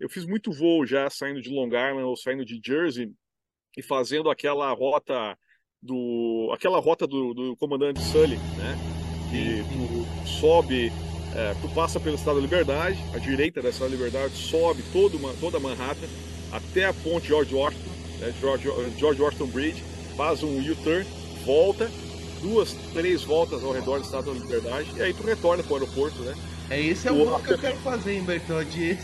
eu fiz muito voo já saindo de Long Island ou saindo de Jersey e fazendo aquela rota do aquela rota do, do comandante Sully, né? Que tu sobe, é, tu passa pelo Estado da Liberdade, à direita da Estado da Liberdade, sobe todo, toda Manhattan até a ponte George Washington, né? George, George Washington Bridge, faz um U-turn, volta, duas, três voltas ao redor do Estado da Liberdade, e aí tu retorna para o aeroporto, né? É esse é o voo que eu quero fazer em Bertoldi.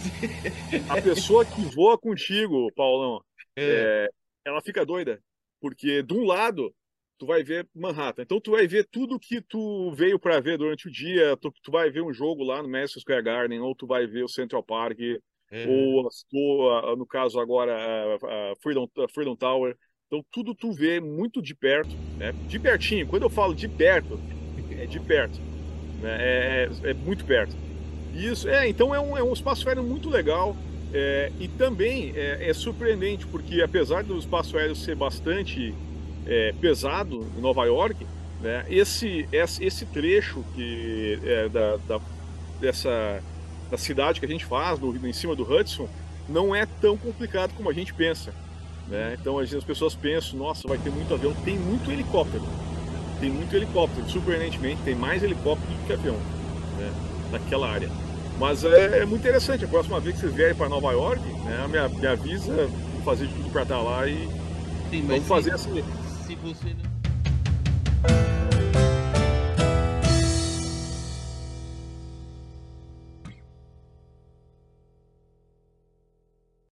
A pessoa que voa contigo, Paulão, é. É, ela fica doida. Porque de um lado, tu vai ver Manhattan. Então tu vai ver tudo que tu veio para ver durante o dia. Tu, tu, vai ver um jogo lá no Madison Square Garden, ou tu vai ver o Central Park, é. ou, ou, no caso agora a, Freedom, a Freedom Tower. Então tudo tu vê muito de perto, né? De pertinho. Quando eu falo de perto, é de perto. Né? É, é, é, muito perto. Isso, é, então é um, é um espaço aéreo muito legal. É, e também é, é, surpreendente, porque apesar do espaço aéreo ser bastante é, pesado em Nova York, né, esse, esse trecho que da, da, dessa, da cidade que a gente faz, em cima do Hudson, não é tão complicado como a gente pensa. Né? Então as pessoas pensam, nossa, vai ter muito avião, tem muito helicóptero tem muito helicóptero, surpreendentemente, tem mais helicóptero do que avião né, naquela área. Mas é, é, muito interessante, a próxima vez que vocês vierem para Nova York, né, me, me avisa, vou fazer tudo para estar lá e Sim, vamos se, fazer assim. Se você não